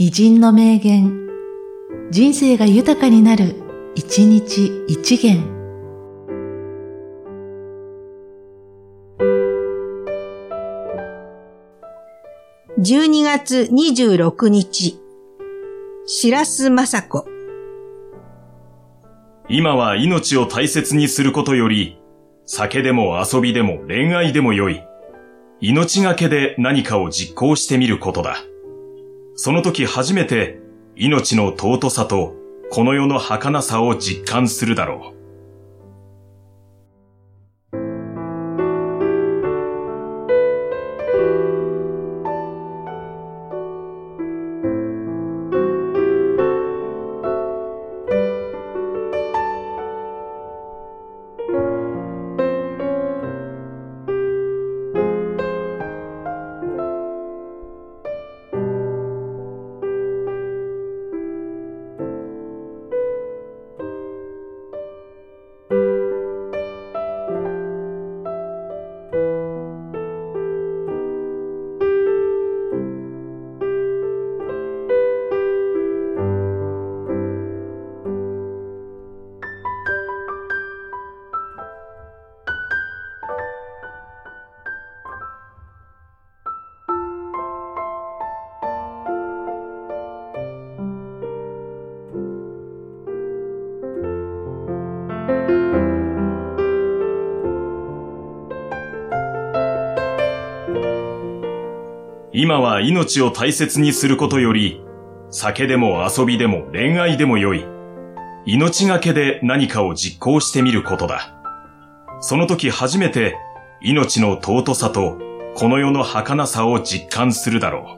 偉人の名言、人生が豊かになる、一日一元。12月26日、白洲雅子。今は命を大切にすることより、酒でも遊びでも恋愛でもよい。命がけで何かを実行してみることだ。その時初めて命の尊さとこの世の儚さを実感するだろう。今は命を大切にすることより、酒でも遊びでも恋愛でもよい。命がけで何かを実行してみることだ。その時初めて命の尊さとこの世の儚さを実感するだろう。